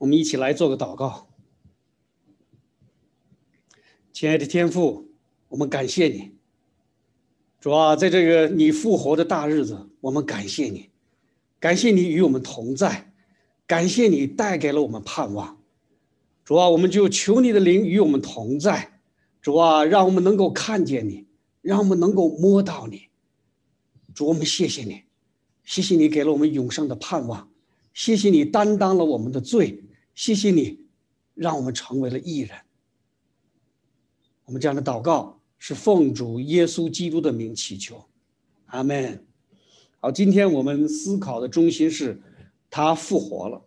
我们一起来做个祷告。亲爱的天父，我们感谢你，主啊，在这个你复活的大日子，我们感谢你，感谢你与我们同在，感谢你带给了我们盼望。主啊，我们就求你的灵与我们同在，主啊，让我们能够看见你，让我们能够摸到你。主，我们谢谢你，谢谢你给了我们永生的盼望，谢谢你担当了我们的罪，谢谢你让我们成为了艺人。我们这样的祷告是奉主耶稣基督的名祈求，阿门。好，今天我们思考的中心是，他复活了，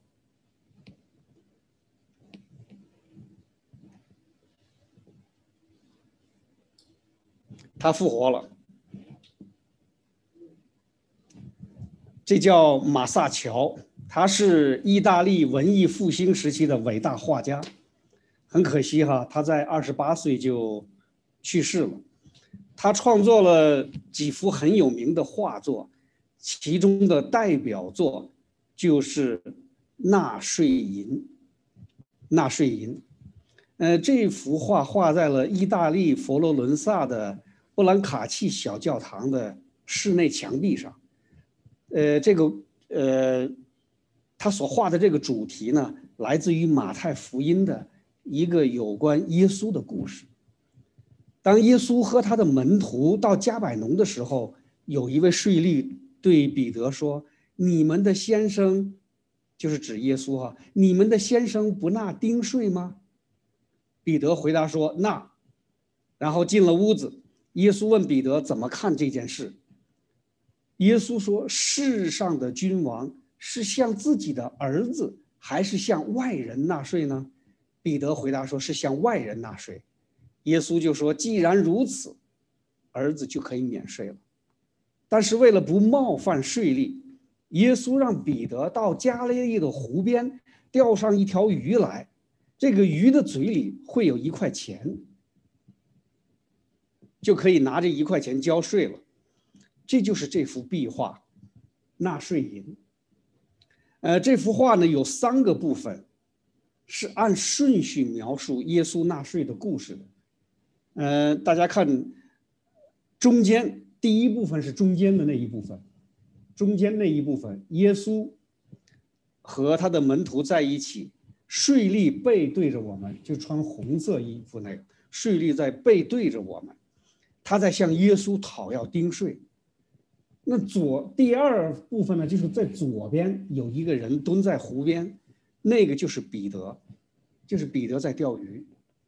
他复活了。这叫马萨乔，他是意大利文艺复兴时期的伟大画家。很可惜哈，他在二十八岁就去世了。他创作了几幅很有名的画作，其中的代表作就是《纳税银》。纳税银，呃，这幅画画在了意大利佛罗伦萨的布兰卡契小教堂的室内墙壁上。呃，这个呃，他所画的这个主题呢，来自于马太福音的。一个有关耶稣的故事。当耶稣和他的门徒到加百农的时候，有一位税吏对彼得说：“你们的先生，就是指耶稣哈，你们的先生不纳丁税吗？”彼得回答说：“纳。”然后进了屋子，耶稣问彼得怎么看这件事。耶稣说：“世上的君王是向自己的儿子，还是向外人纳税呢？”彼得回答说：“是向外人纳税。”耶稣就说：“既然如此，儿子就可以免税了。”但是为了不冒犯税吏，耶稣让彼得到加利利的湖边钓上一条鱼来，这个鱼的嘴里会有一块钱，就可以拿这一块钱交税了。这就是这幅壁画《纳税银》。呃，这幅画呢有三个部分。是按顺序描述耶稣纳税的故事的，呃，大家看，中间第一部分是中间的那一部分，中间那一部分，耶稣和他的门徒在一起，税吏背对着我们，就穿红色衣服那个税吏在背对着我们，他在向耶稣讨要丁税。那左第二部分呢，就是在左边有一个人蹲在湖边。那个就是彼得，就是彼得在钓鱼，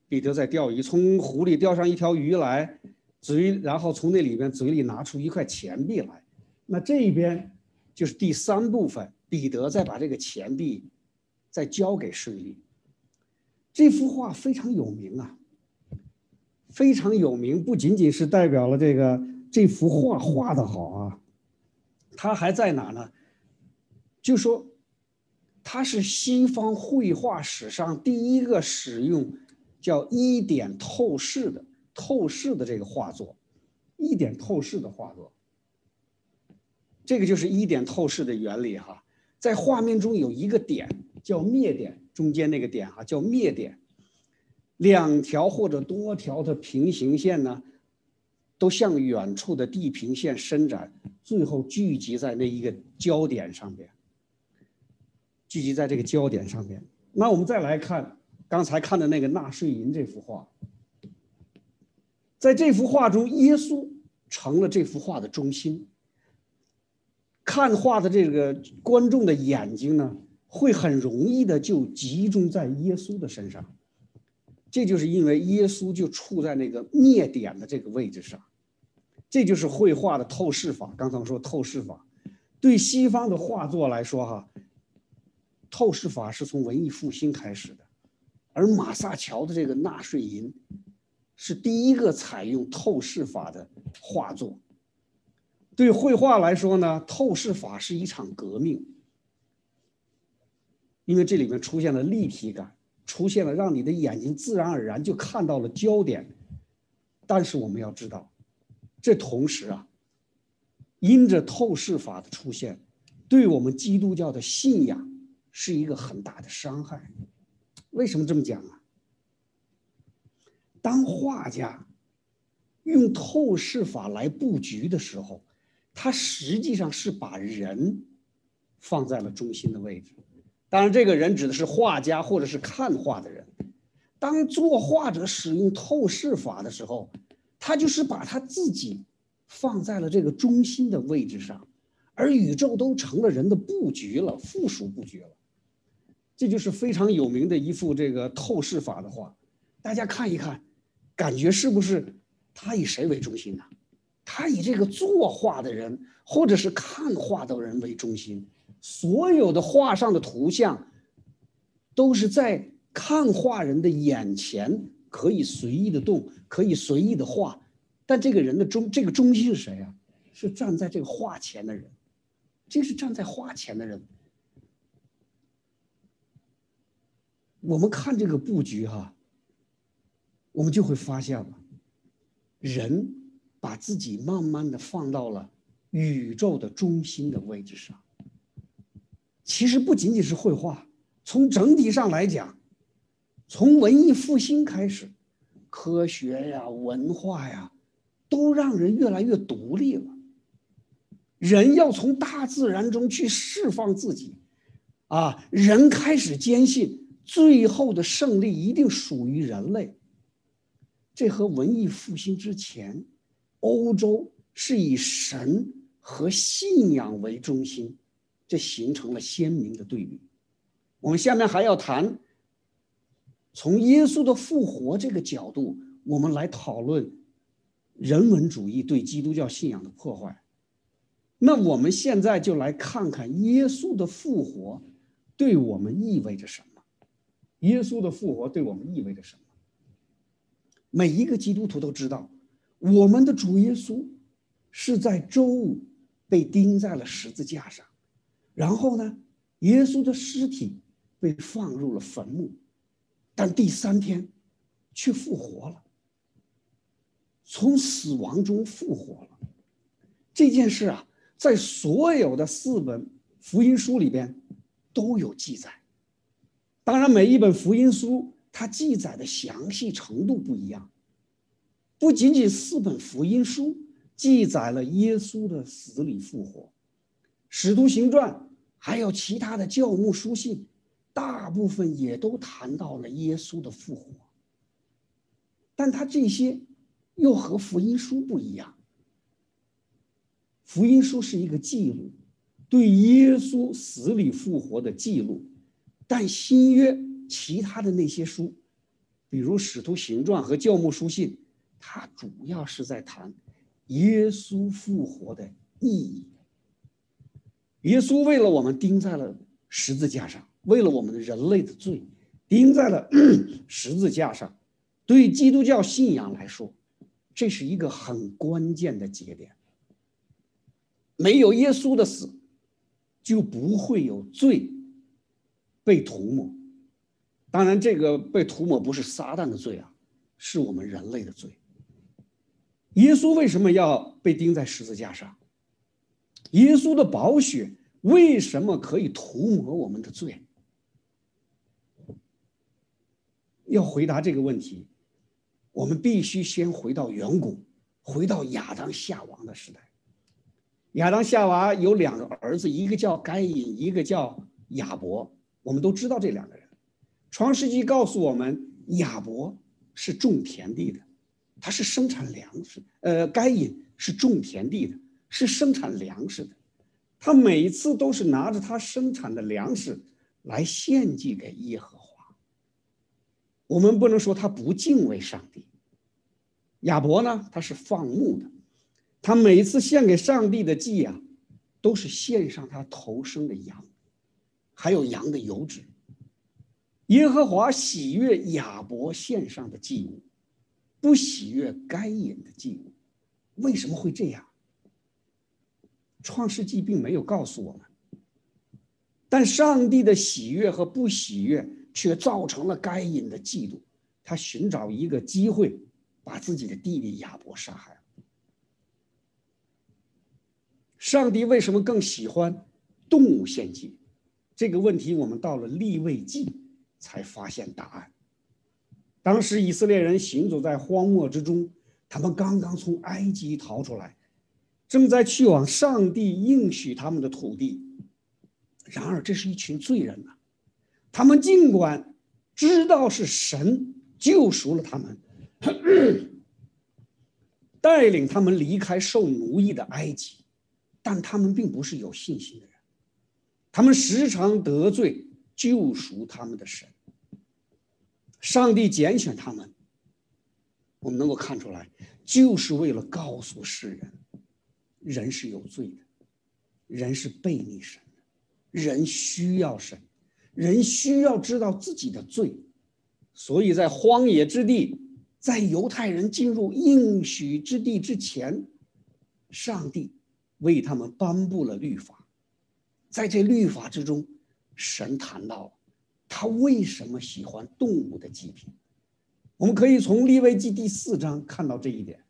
彼得在钓鱼，从湖里钓上一条鱼来，嘴，然后从那里边嘴里拿出一块钱币来，那这一边就是第三部分，彼得再把这个钱币再交给税吏。这幅画非常有名啊，非常有名，不仅仅是代表了这个这幅画画的好啊，它还在哪呢？就说。它是西方绘画史上第一个使用叫一点透视的透视的这个画作，一点透视的画作。这个就是一点透视的原理哈，在画面中有一个点叫灭点，中间那个点哈叫灭点，两条或者多条的平行线呢，都向远处的地平线伸展，最后聚集在那一个焦点上边。聚集在这个焦点上面。那我们再来看刚才看的那个纳税银这幅画，在这幅画中，耶稣成了这幅画的中心。看画的这个观众的眼睛呢，会很容易的就集中在耶稣的身上。这就是因为耶稣就处在那个灭点的这个位置上。这就是绘画的透视法。刚才我说透视法，对西方的画作来说，哈。透视法是从文艺复兴开始的，而马萨乔的这个纳税银是第一个采用透视法的画作。对绘画来说呢，透视法是一场革命，因为这里面出现了立体感，出现了让你的眼睛自然而然就看到了焦点。但是我们要知道，这同时啊，因着透视法的出现，对我们基督教的信仰。是一个很大的伤害。为什么这么讲啊？当画家用透视法来布局的时候，他实际上是把人放在了中心的位置。当然，这个人指的是画家或者是看画的人。当作画者使用透视法的时候，他就是把他自己放在了这个中心的位置上，而宇宙都成了人的布局了，附属布局了。这就是非常有名的一幅这个透视法的画，大家看一看，感觉是不是他以谁为中心呢？他以这个作画的人或者是看画的人为中心。所有的画上的图像，都是在看画人的眼前可以随意的动，可以随意的画，但这个人的中这个中心是谁啊？是站在这个画前的人，这是站在画前的人。我们看这个布局哈，我们就会发现了，人把自己慢慢的放到了宇宙的中心的位置上。其实不仅仅是绘画，从整体上来讲，从文艺复兴开始，科学呀、文化呀，都让人越来越独立了。人要从大自然中去释放自己，啊，人开始坚信最后的胜利一定属于人类。这和文艺复兴之前，欧洲是以神和信仰为中心。这形成了鲜明的对比。我们下面还要谈，从耶稣的复活这个角度，我们来讨论人文主义对基督教信仰的破坏。那我们现在就来看看耶稣的复活对我们意味着什么？耶稣的复活对我们意味着什么？每一个基督徒都知道，我们的主耶稣是在周五被钉在了十字架上。然后呢，耶稣的尸体被放入了坟墓，但第三天却复活了，从死亡中复活了。这件事啊，在所有的四本福音书里边都有记载。当然，每一本福音书它记载的详细程度不一样。不仅仅四本福音书记载了耶稣的死里复活。《使徒行传》还有其他的教牧书信，大部分也都谈到了耶稣的复活。但他这些又和福音书不一样。福音书是一个记录，对耶稣死里复活的记录，但新约其他的那些书，比如《使徒行传》和教牧书信，它主要是在谈耶稣复活的意义。耶稣为了我们钉在了十字架上，为了我们人类的罪，钉在了 十字架上。对基督教信仰来说，这是一个很关键的节点。没有耶稣的死，就不会有罪被涂抹。当然，这个被涂抹不是撒旦的罪啊，是我们人类的罪。耶稣为什么要被钉在十字架上？耶稣的宝血为什么可以涂抹我们的罪？要回答这个问题，我们必须先回到远古，回到亚当夏娃的时代。亚当夏娃有两个儿子，一个叫该隐，一个叫亚伯。我们都知道这两个人。创世纪告诉我们，亚伯是种田地的，他是生产粮食；呃，该隐是种田地的。是生产粮食的，他每一次都是拿着他生产的粮食来献祭给耶和华。我们不能说他不敬畏上帝。亚伯呢，他是放牧的，他每一次献给上帝的祭啊，都是献上他头生的羊，还有羊的油脂。耶和华喜悦亚伯献上的祭物，不喜悦该隐的祭物。为什么会这样？创世纪并没有告诉我们，但上帝的喜悦和不喜悦却造成了该隐的嫉妒，他寻找一个机会，把自己的弟弟亚伯杀害了。上帝为什么更喜欢动物献祭？这个问题我们到了立位记才发现答案。当时以色列人行走在荒漠之中，他们刚刚从埃及逃出来，正在去往上帝应许他们的土地。然而，这是一群罪人呐！他们尽管知道是神救赎了他们，带领他们离开受奴役的埃及，但他们并不是有信心的人。他们时常得罪救赎他们的神。上帝拣选他们，我们能够看出来，就是为了告诉世人，人是有罪的，人是背逆神的，人需要神，人需要知道自己的罪，所以在荒野之地，在犹太人进入应许之地之前，上帝为他们颁布了律法，在这律法之中，神谈到了。他为什么喜欢动物的祭品？我们可以从利未记第四章看到这一点。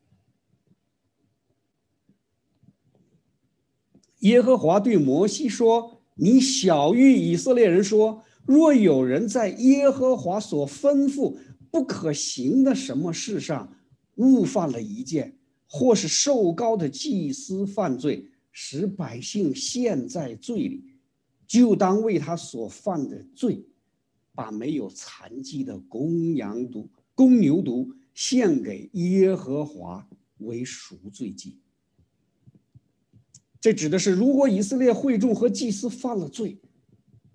耶和华对摩西说：“你小谕以色列人说，若有人在耶和华所吩咐不可行的什么事上误犯了一件，或是受高的祭司犯罪，使百姓陷在罪里，就当为他所犯的罪。”把没有残疾的公羊犊、公牛犊献给耶和华为赎罪祭。这指的是，如果以色列会众和祭司犯了罪，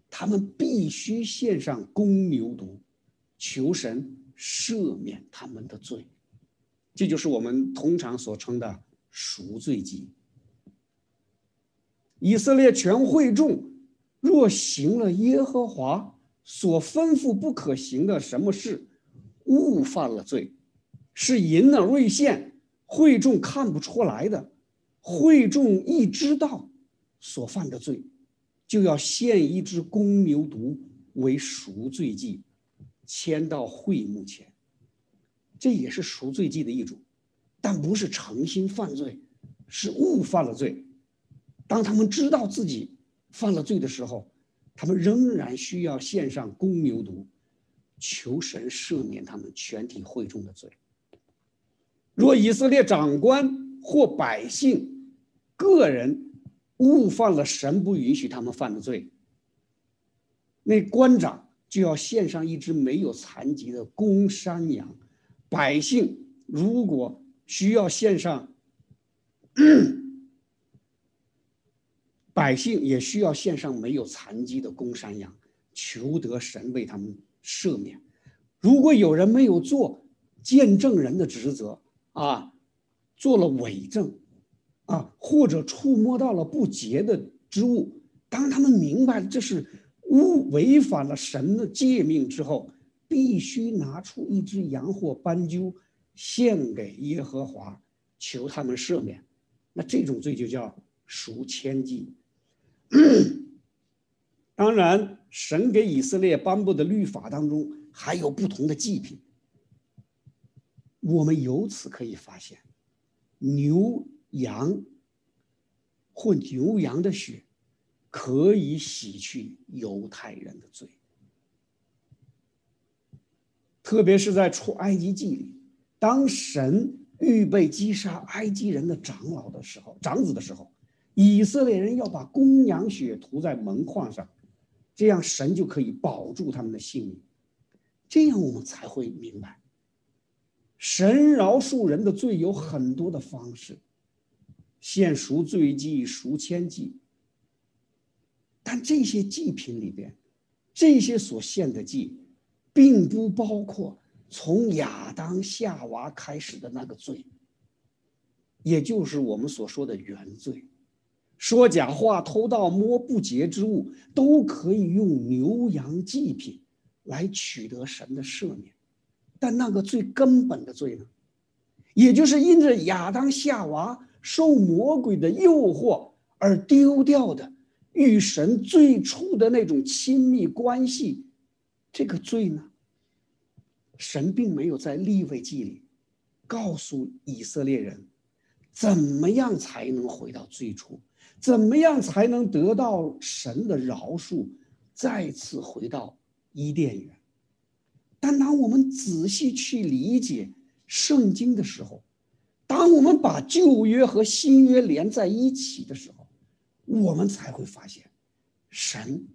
他们必须献上公牛犊，求神赦免他们的罪。这就是我们通常所称的赎罪祭。以色列全会众若行了耶和华。所吩咐不可行的什么事，误犯了罪，是银耳未现，会众看不出来的，会众一知道所犯的罪，就要献一只公牛犊为赎罪祭，牵到会幕前。这也是赎罪祭的一种，但不是诚心犯罪，是误犯了罪。当他们知道自己犯了罪的时候。他们仍然需要献上公牛犊，求神赦免他们全体会众的罪。若以色列长官或百姓个人误犯了神不允许他们犯的罪，那官长就要献上一只没有残疾的公山羊。百姓如果需要献上。百姓也需要献上没有残疾的公山羊，求得神为他们赦免。如果有人没有做见证人的职责啊，做了伪证啊，或者触摸到了不洁的之物，当他们明白这是污违反了神的诫命之后，必须拿出一只羊或斑鸠献给耶和华，求他们赦免。那这种罪就叫赎千祭。当然，神给以色列颁布的律法当中还有不同的祭品。我们由此可以发现，牛羊或牛羊的血可以洗去犹太人的罪，特别是在出埃及记里，当神预备击杀埃及人的长老的时候，长子的时候。以色列人要把公羊血涂在门框上，这样神就可以保住他们的性命。这样我们才会明白，神饶恕人的罪有很多的方式，献赎罪祭、赎千祭。但这些祭品里边，这些所献的祭，并不包括从亚当夏娃开始的那个罪，也就是我们所说的原罪。说假话、偷盗、摸不洁之物，都可以用牛羊祭品来取得神的赦免。但那个最根本的罪呢，也就是因着亚当夏娃受魔鬼的诱惑而丢掉的与神最初的那种亲密关系，这个罪呢，神并没有在立位记里告诉以色列人，怎么样才能回到最初。怎么样才能得到神的饶恕，再次回到伊甸园。但当我们仔细去理解圣经的时候，当我们把旧约和新约连在一起的时候，我们才会发现，神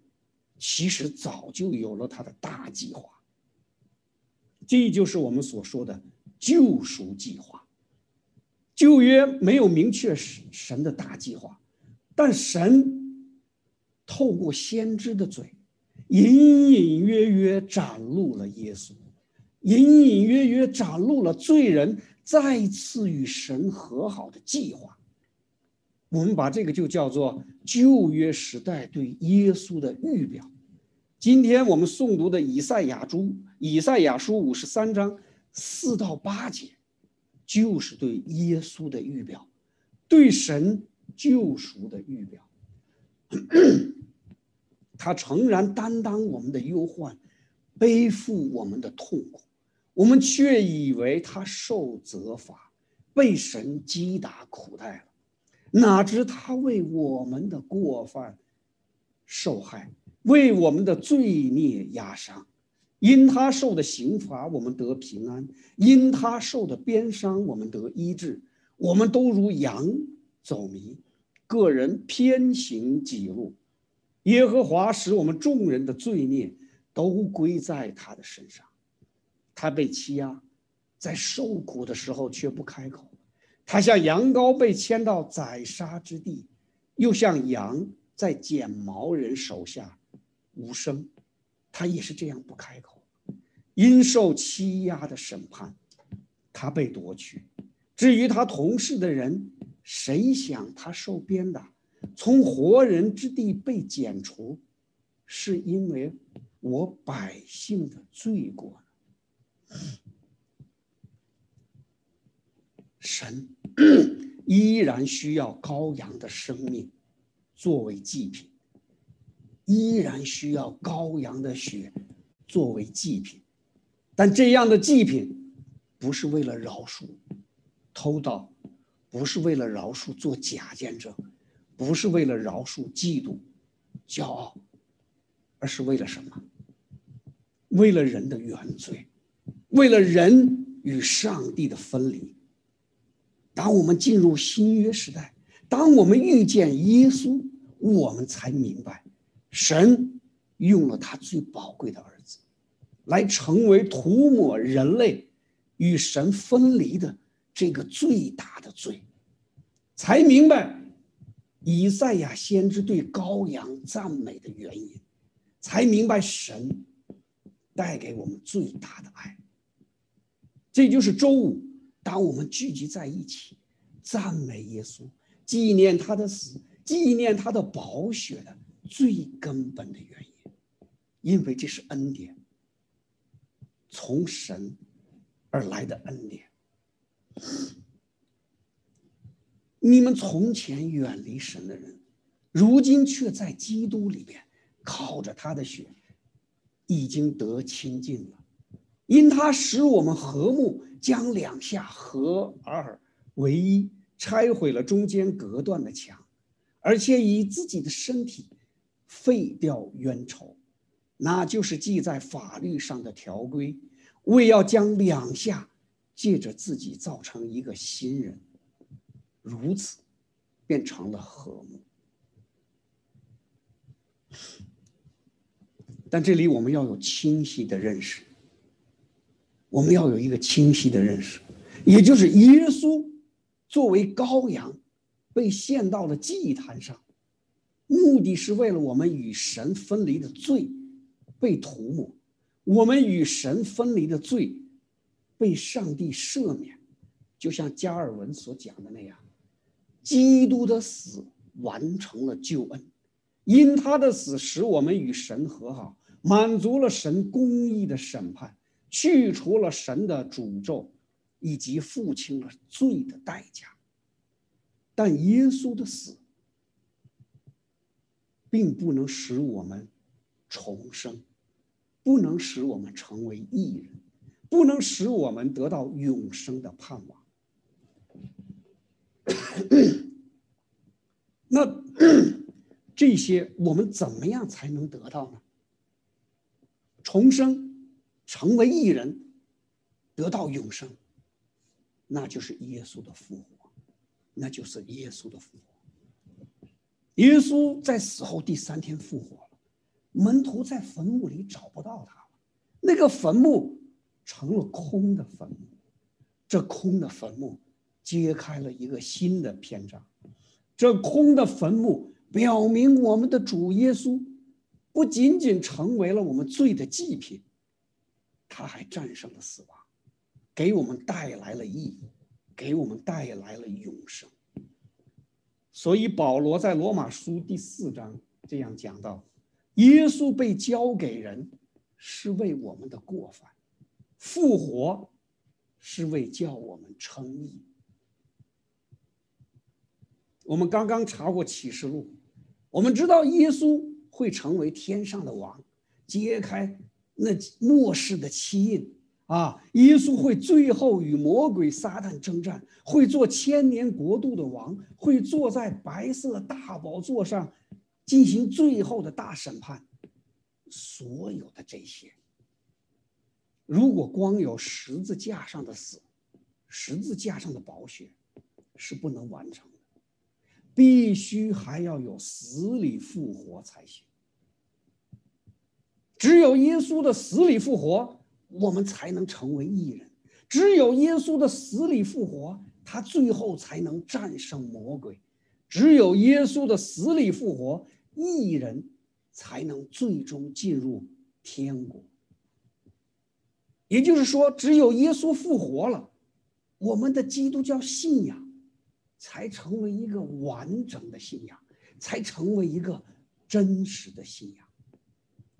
其实早就有了他的大计划。这就是我们所说的救赎计划。旧约没有明确神神的大计划，但神透过先知的嘴，隐隐约约展露了耶稣，隐隐约约展露了罪人再次与神和好的计划。我们把这个就叫做旧约时代对耶稣的预表。今天我们诵读的以赛亚书，以赛亚书五十三章四到八节。就是对耶稣的预表，对神救赎的预表。他诚然担当我们的忧患，背负我们的痛苦，我们却以为他受责罚，被神击打苦待了。哪知他为我们的过犯受害，为我们的罪孽压伤。因他受的刑罚，我们得平安；因他受的鞭伤，我们得医治。我们都如羊走迷，个人偏行己路。耶和华使我们众人的罪孽都归在他的身上。他被欺压，在受苦的时候却不开口。他像羊羔被牵到宰杀之地，又像羊在剪毛人手下无声。他也是这样不开口。因受欺压的审判，他被夺去。至于他同事的人，谁想他受鞭打，从活人之地被剪除，是因为我百姓的罪过神 依然需要羔羊的生命作为祭品，依然需要羔羊的血作为祭品。但这样的祭品，不是为了饶恕偷盗，不是为了饶恕做假见证，不是为了饶恕嫉妒、骄傲，而是为了什么？为了人的原罪，为了人与上帝的分离。当我们进入新约时代，当我们遇见耶稣，我们才明白，神用了他最宝贵的儿子。来成为涂抹人类与神分离的这个最大的罪，才明白以赛亚先知对羔羊赞美的原因，才明白神带给我们最大的爱。这就是周五，当我们聚集在一起赞美耶稣、纪念他的死、纪念他的宝血的最根本的原因，因为这是恩典。从神而来的恩典，你们从前远离神的人，如今却在基督里边靠着他的血，已经得亲近了。因他使我们和睦，将两下合二为一，拆毁了中间隔断的墙，而且以自己的身体废掉冤仇。那就是记在法律上的条规，为要将两下借着自己造成一个新人，如此变成了和睦。但这里我们要有清晰的认识，我们要有一个清晰的认识，也就是耶稣作为羔羊被献到了祭坛上，目的是为了我们与神分离的罪。被涂抹，我们与神分离的罪被上帝赦免，就像加尔文所讲的那样，基督的死完成了救恩，因他的死使我们与神和好，满足了神公义的审判，去除了神的诅咒，以及付清了罪的代价。但耶稣的死并不能使我们。重生，不能使我们成为艺人，不能使我们得到永生的盼望。那 这些我们怎么样才能得到呢？重生，成为义人，得到永生，那就是耶稣的复活，那就是耶稣的复活。耶稣在死后第三天复活了，门徒在坟墓里找不到他了，那个坟墓成了空的坟墓，这空的坟墓揭开了一个新的篇章，这空的坟墓表明我们的主耶稣。不仅仅成为了我们罪的祭品，他还战胜了死亡，给我们带来了意义，给我们带来了永生。所以保罗在罗马书第四章这样讲到：耶稣被交给人，是为我们的过犯；复活，是为叫我们称义。我们刚刚查过启示录，我们知道耶稣。会成为天上的王，揭开那末世的七印啊！耶稣会最后与魔鬼撒旦征战，会做千年国度的王，会坐在白色大宝座上进行最后的大审判。所有的这些，如果光有十字架上的死，十字架上的宝血是不能完成。必须还要有死里复活才行。只有耶稣的死里复活，我们才能成为艺人；只有耶稣的死里复活，他最后才能战胜魔鬼；只有耶稣的死里复活，艺人才能最终进入天国。也就是说，只有耶稣复活了，我们的基督教信仰。才成为一个完整的信仰，才成为一个真实的信仰。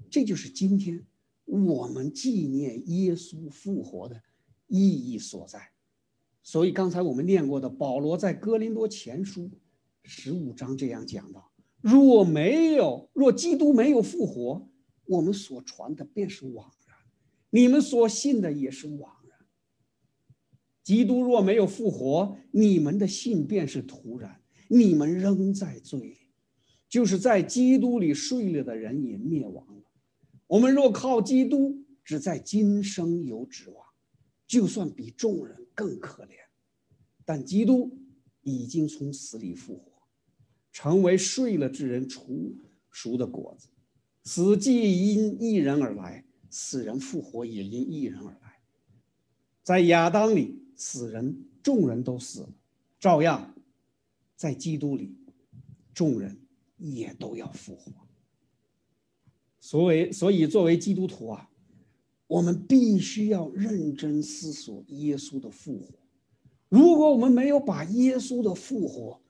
这就是今天我们纪念耶稣复活的意义所在。所以刚才我们念过的保罗在哥林多前书十五章这样讲到：若没有，若基督没有复活，我们所传的便是枉然，你们所信的也是枉。基督若没有复活，你们的信便是徒然，你们仍在罪里，就是在基督里睡了的人也灭亡了。我们若靠基督，只在今生有指望，就算比众人更可怜。但基督已经从死里复活，成为睡了之人除熟的果子。死既因一人而来，死人复活也因一人而来。在亚当里。死人，众人都死了，照样，在基督里，众人也都要复活。所以，所以作为基督徒啊，我们必须要认真思索耶稣的复活。如果我们没有把耶稣的复活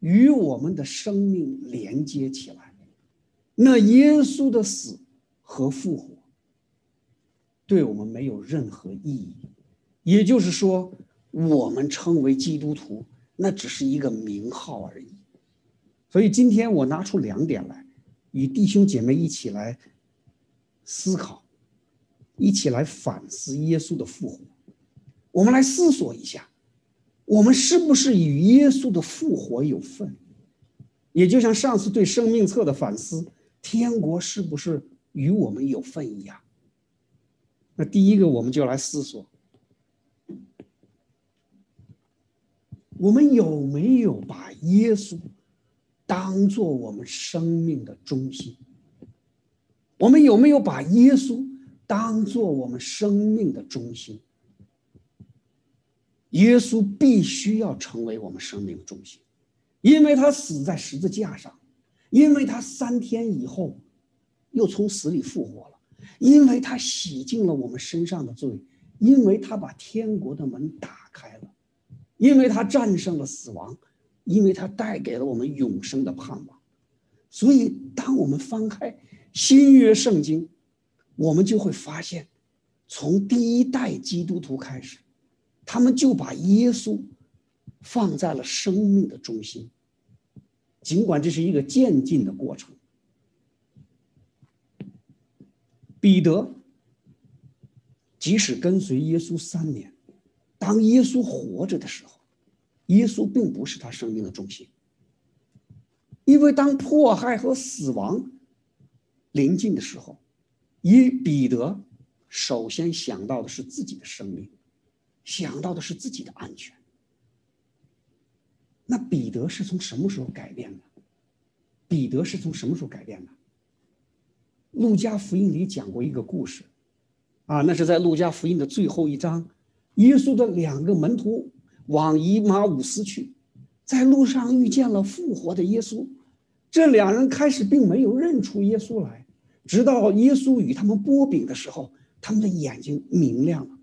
与我们的生命连接起来，那耶稣的死和复活对我们没有任何意义。也就是说，我们称为基督徒，那只是一个名号而已。所以今天我拿出两点来，与弟兄姐妹一起来思考，一起来反思耶稣的复活。我们来思索一下，我们是不是与耶稣的复活有份？也就像上次对生命册的反思，天国是不是与我们有份一样？那第一个，我们就来思索。我们有没有把耶稣当做我们生命的中心？我们有没有把耶稣当做我们生命的中心？耶稣必须要成为我们生命的中心，因为他死在十字架上，因为他三天以后又从死里复活了，因为他洗净了我们身上的罪，因为他把天国的门打开了。因为他战胜了死亡，因为他带给了我们永生的盼望，所以当我们翻开新约圣经，我们就会发现，从第一代基督徒开始，他们就把耶稣放在了生命的中心。尽管这是一个渐进的过程，彼得即使跟随耶稣三年。当耶稣活着的时候，耶稣并不是他生命的中心。因为当迫害和死亡临近的时候，以彼得首先想到的是自己的生命，想到的是自己的安全。那彼得是从什么时候改变的？彼得是从什么时候改变的？路加福音里讲过一个故事，啊，那是在路加福音的最后一章，耶稣的两个门徒往以马五斯去，在路上遇见了复活的耶稣，这两人开始并没有认出耶稣来，直到耶稣与他们剥饼的时候，他们的眼睛明亮了，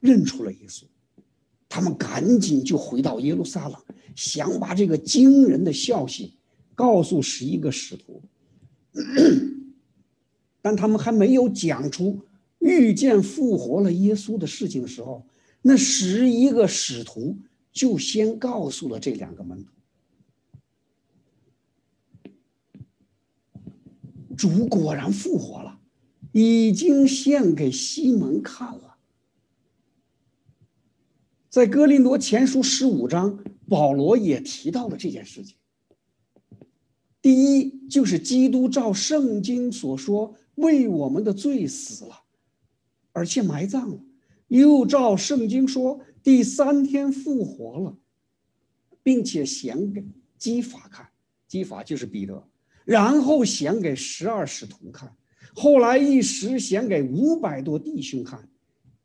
认出了耶稣，他们赶紧就回到耶路撒冷。想把这个惊人的消息告诉十一个使徒，但他们还没有讲出遇见复活了耶稣的事情的时候，那十一个使徒就先告诉了这两个门徒：主果然复活了，已经献给西门看了。在哥林多前书十五章。保罗也提到了这件事情。第一，就是基督照圣经所说，为我们的罪死了，而且埋葬了；又照圣经说，第三天复活了，并且显给基法看，基法就是彼得，然后显给十二使徒看，后来一时显给五百多弟兄看，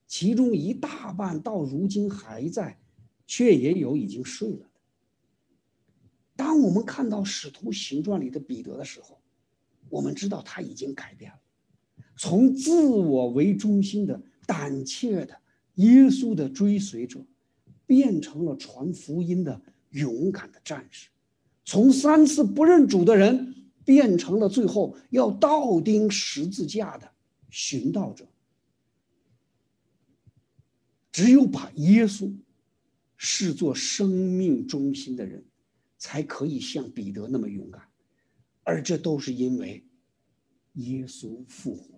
其中一大半到如今还在。却也有已经睡了的。当我们看到《使徒行传》里的彼得的时候，我们知道他已经改变了，从自我为中心的胆怯的耶稣的追随者，变成了传福音的勇敢的战士；从三次不认主的人，变成了最后要倒钉十字架的寻道者。只有把耶稣。视作生命中心的人，才可以像彼得那么勇敢，而这都是因为耶稣复活。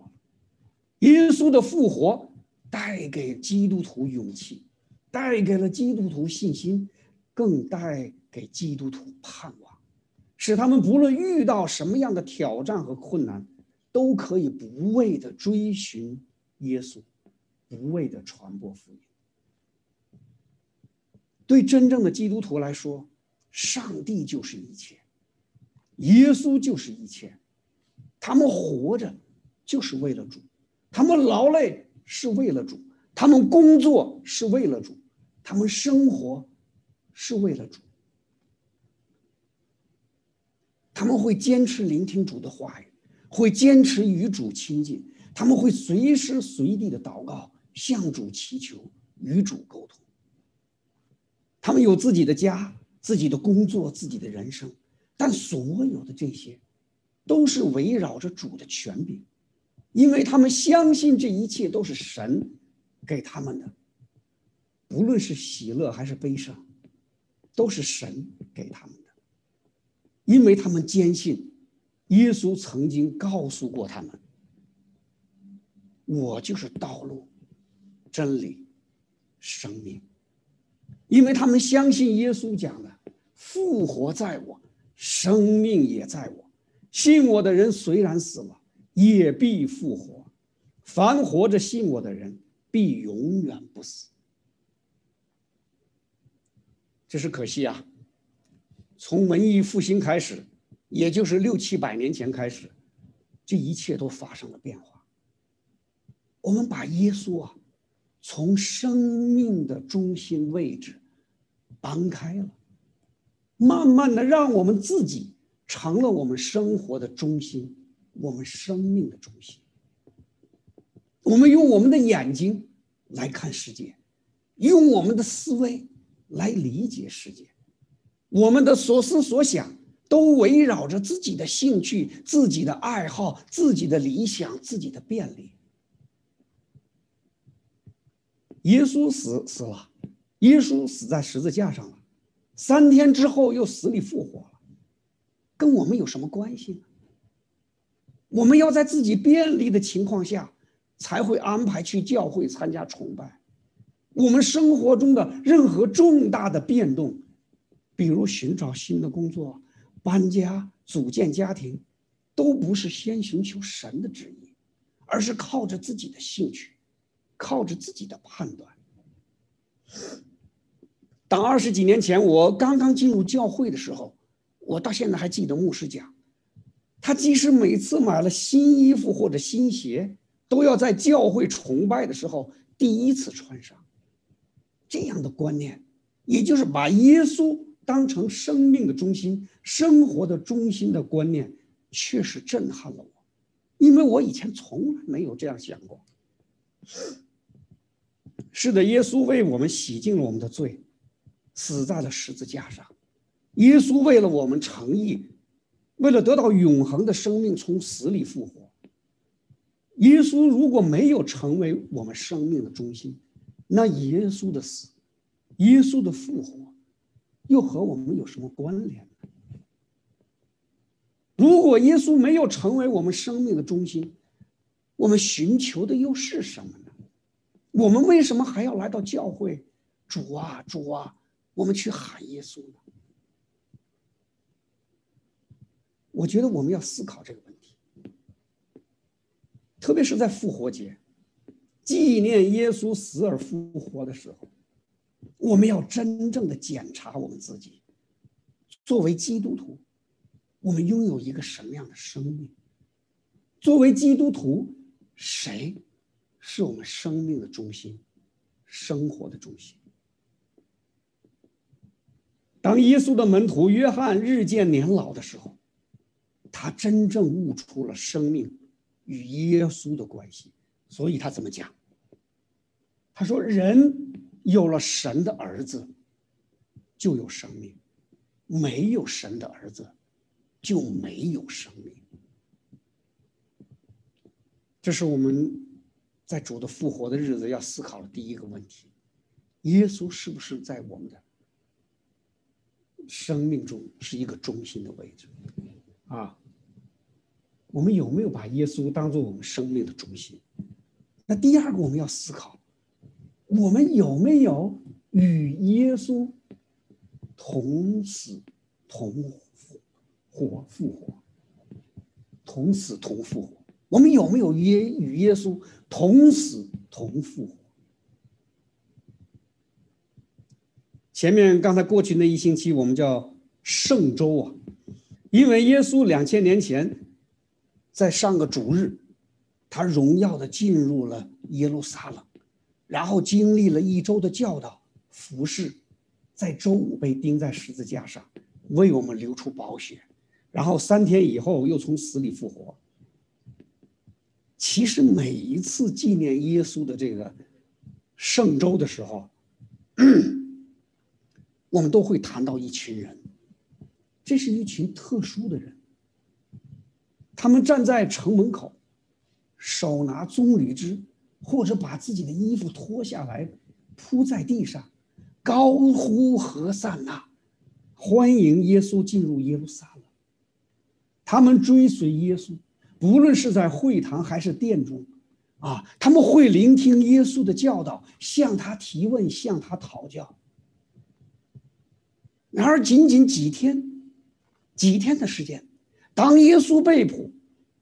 耶稣的复活带给基督徒勇气，带给了基督徒信心，更带给基督徒盼望，使他们不论遇到什么样的挑战和困难，都可以不畏的追寻耶稣，不畏的传播福音。对真正的基督徒来说，上帝就是一切，耶稣就是一切。他们活着就是为了主，他们劳累是为了主，他们工作是为了主，他们生活是为了主。他们会坚持聆听主的话语，会坚持与主亲近，他们会随时随地的祷告，向主祈求，与主沟通。他们有自己的家、自己的工作、自己的人生，但所有的这些，都是围绕着主的权柄，因为他们相信这一切都是神给他们的，不论是喜乐还是悲伤，都是神给他们的，因为他们坚信，耶稣曾经告诉过他们：“我就是道路、真理、生命。”因为他们相信耶稣讲的“复活在我，生命也在我”，信我的人虽然死了，也必复活；凡活着信我的人，必永远不死。只是可惜啊，从文艺复兴开始，也就是六七百年前开始，这一切都发生了变化。我们把耶稣啊，从生命的中心位置。搬开了，慢慢的让我们自己成了我们生活的中心，我们生命的中心。我们用我们的眼睛来看世界，用我们的思维来理解世界，我们的所思所想都围绕着自己的兴趣、自己的爱好、自己的理想、自己的便利。耶稣死死了。耶稣死在十字架上了，三天之后又死里复活了，跟我们有什么关系呢？我们要在自己便利的情况下，才会安排去教会参加崇拜。我们生活中的任何重大的变动，比如寻找新的工作、搬家、组建家庭，都不是先寻求神的旨意，而是靠着自己的兴趣，靠着自己的判断。当二十几年前我刚刚进入教会的时候，我到现在还记得牧师讲，他即使每次买了新衣服或者新鞋，都要在教会崇拜的时候第一次穿上。这样的观念，也就是把耶稣当成生命的中心、生活的中心的观念，确实震撼了我，因为我以前从来没有这样想过。是的，耶稣为我们洗净了我们的罪，死在了十字架上。耶稣为了我们诚意，为了得到永恒的生命，从死里复活。耶稣如果没有成为我们生命的中心，那耶稣的死，耶稣的复活，又和我们有什么关联呢？如果耶稣没有成为我们生命的中心，我们寻求的又是什么呢？我们为什么还要来到教会？主啊，主啊，我们去喊耶稣呢？我觉得我们要思考这个问题，特别是在复活节，纪念耶稣死而复活的时候，我们要真正的检查我们自己。作为基督徒，我们拥有一个什么样的生命？作为基督徒，谁？是我们生命的中心，生活的中心。当耶稣的门徒约翰日渐年老的时候，他真正悟出了生命与耶稣的关系。所以他怎么讲？他说：“人有了神的儿子，就有生命；没有神的儿子，就没有生命。”这是我们。在主的复活的日子，要思考的第一个问题：耶稣是不是在我们的生命中是一个中心的位置？啊，我们有没有把耶稣当做我们生命的中心？那第二个，我们要思考：我们有没有与耶稣同死同活复活？同死同复活？我们有没有耶与耶稣？同死同复活。前面刚才过去那一星期，我们叫圣周啊，因为耶稣两千年前在上个主日，他荣耀的进入了耶路撒冷，然后经历了一周的教导服侍，在周五被钉在十字架上，为我们流出宝血，然后三天以后又从死里复活。其实每一次纪念耶稣的这个圣周的时候，我们都会谈到一群人，这是一群特殊的人。他们站在城门口，手拿棕榈枝，或者把自己的衣服脱下来铺在地上，高呼和散呐，欢迎耶稣进入耶路撒冷。他们追随耶稣。不论是在会堂还是殿中，啊，他们会聆听耶稣的教导，向他提问，向他讨教。然而，仅仅几天，几天的时间，当耶稣被捕，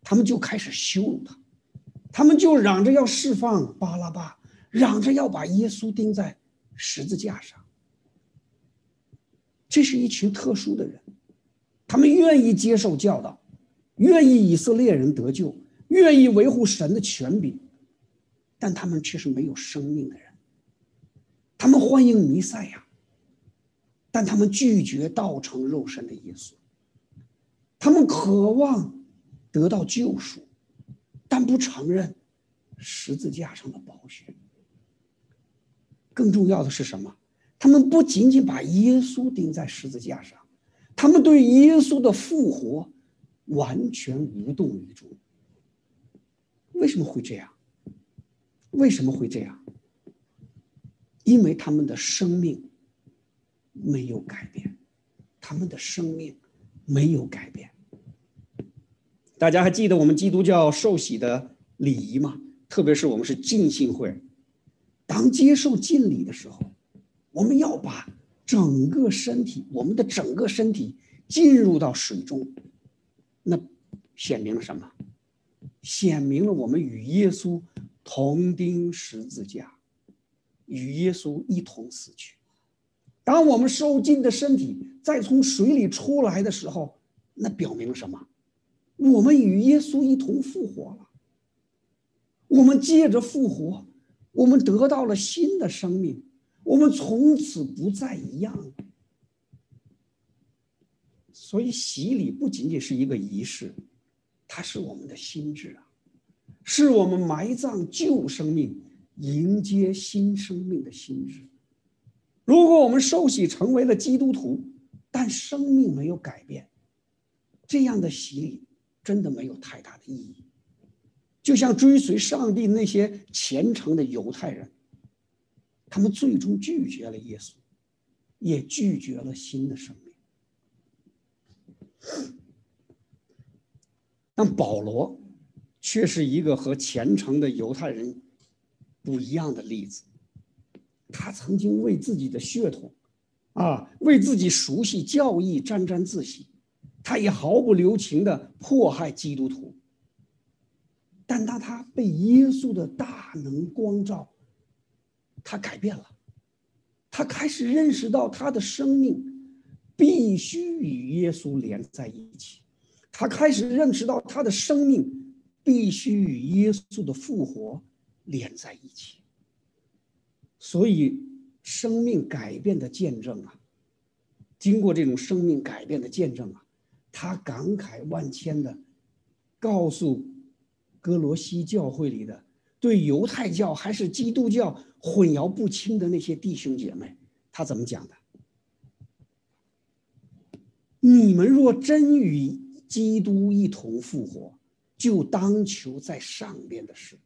他们就开始羞辱他，他们就嚷着要释放巴拉巴，嚷着要把耶稣钉在十字架上。这是一群特殊的人，他们愿意接受教导。愿意以色列人得救，愿意维护神的权柄，但他们却是没有生命的人。他们欢迎弥赛亚，但他们拒绝道成肉身的耶稣。他们渴望得到救赎，但不承认十字架上的宝血。更重要的是什么？他们不仅仅把耶稣钉在十字架上，他们对耶稣的复活。完全无动于衷。为什么会这样？为什么会这样？因为他们的生命没有改变，他们的生命没有改变。大家还记得我们基督教受洗的礼仪吗？特别是我们是浸信会，当接受浸礼的时候，我们要把整个身体，我们的整个身体进入到水中。那显明了什么？显明了我们与耶稣同钉十字架，与耶稣一同死去。当我们受尽的身体再从水里出来的时候，那表明了什么？我们与耶稣一同复活了。我们借着复活，我们得到了新的生命，我们从此不再一样。所以洗礼不仅仅是一个仪式，它是我们的心智啊，是我们埋葬旧生命、迎接新生命的心智。如果我们受洗成为了基督徒，但生命没有改变，这样的洗礼真的没有太大的意义。就像追随上帝那些虔诚的犹太人，他们最终拒绝了耶稣，也拒绝了新的生命。但保罗却是一个和虔诚的犹太人不一样的例子。他曾经为自己的血统，啊，为自己熟悉教义沾沾自喜，他也毫不留情的迫害基督徒。但当他被耶稣的大能光照，他改变了，他开始认识到他的生命必须与耶稣连在一起，他开始认识到他的生命必须与耶稣的复活连在一起。所以，生命改变的见证啊，经过这种生命改变的见证啊，他感慨万千的告诉哥罗西教会里的对犹太教还是基督教混淆不清的那些弟兄姐妹，他怎么讲的？你们若真与基督一同复活，就当求在上边的事，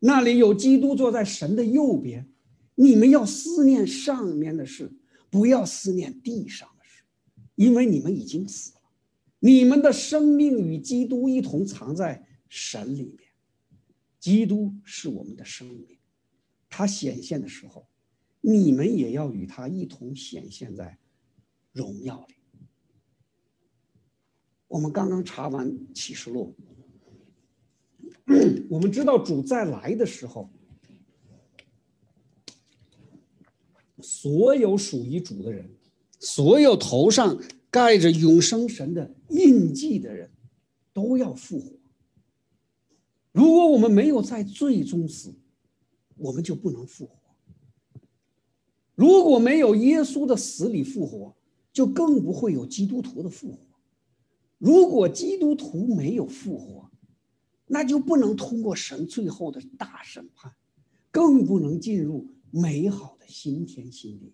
那里有基督坐在神的右边。你们要思念上面的事，不要思念地上的事，因为你们已经死了，你们的生命与基督一同藏在神里面。基督是我们的生命，他显现的时候，你们也要与他一同显现在荣耀里。我们刚刚查完启示录，我们知道主再来的时候。所有属于主的人，所有头上盖着永生神的印记的人，都要复活。如果我们没有在最终死，我们就不能复活。如果没有耶稣的死里复活，就更不会有基督徒的复活。如果基督徒没有复活，那就不能通过神最后的大审判，更不能进入。美好的新天新地，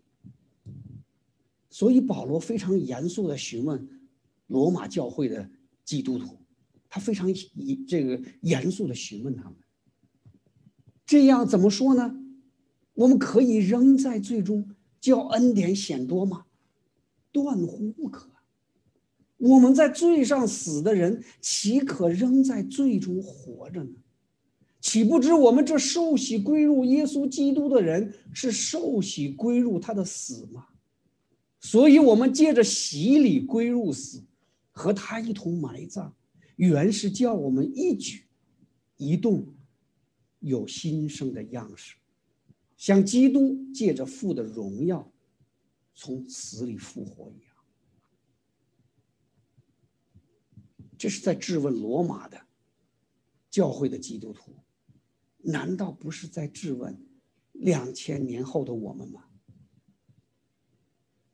所以保罗非常严肃的询问罗马教会的基督徒，他非常这个严肃的询问他们，这样怎么说呢？我们可以仍在最终叫恩典显多吗？断乎不可。我们在罪上死的人，岂可仍在罪中活着呢？岂不知我们这受洗归入耶稣基督的人是受洗归入他的死吗？所以，我们借着洗礼归入死，和他一同埋葬，原是叫我们一举一动有新生的样式，像基督借着父的荣耀从死里复活一样。这是在质问罗马的教会的基督徒。难道不是在质问两千年后的我们吗？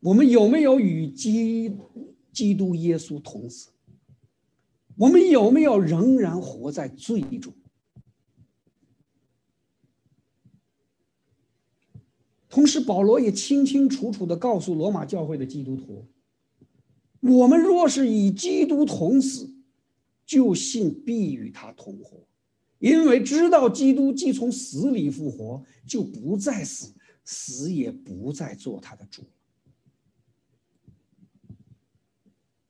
我们有没有与基基督耶稣同死？我们有没有仍然活在罪中？同时，保罗也清清楚楚的告诉罗马教会的基督徒：我们若是与基督同死，就信必与他同活。因为知道基督既从死里复活，就不再死，死也不再做他的主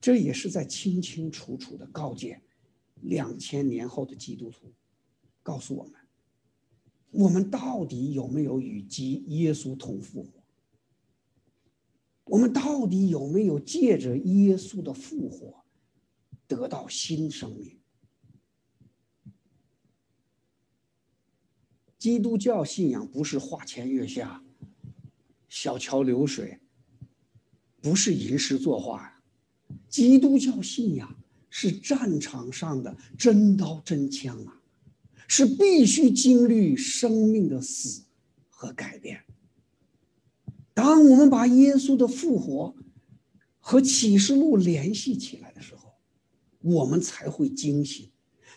这也是在清清楚楚的告诫两千年后的基督徒，告诉我们：我们到底有没有与基耶稣同复活？我们到底有没有借着耶稣的复活得到新生命？基督教信仰不是花前月下、小桥流水，不是吟诗作画，基督教信仰是战场上的真刀真枪啊，是必须经历生命的死和改变。当我们把耶稣的复活和启示录联系起来的时候，我们才会惊醒，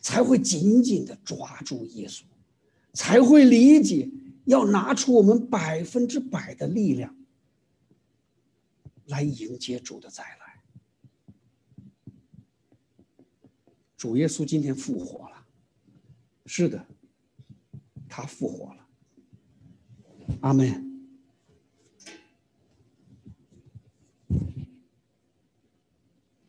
才会紧紧的抓住耶稣。才会理解，要拿出我们百分之百的力量来迎接主的再来。主耶稣今天复活了，是的，他复活了。阿门。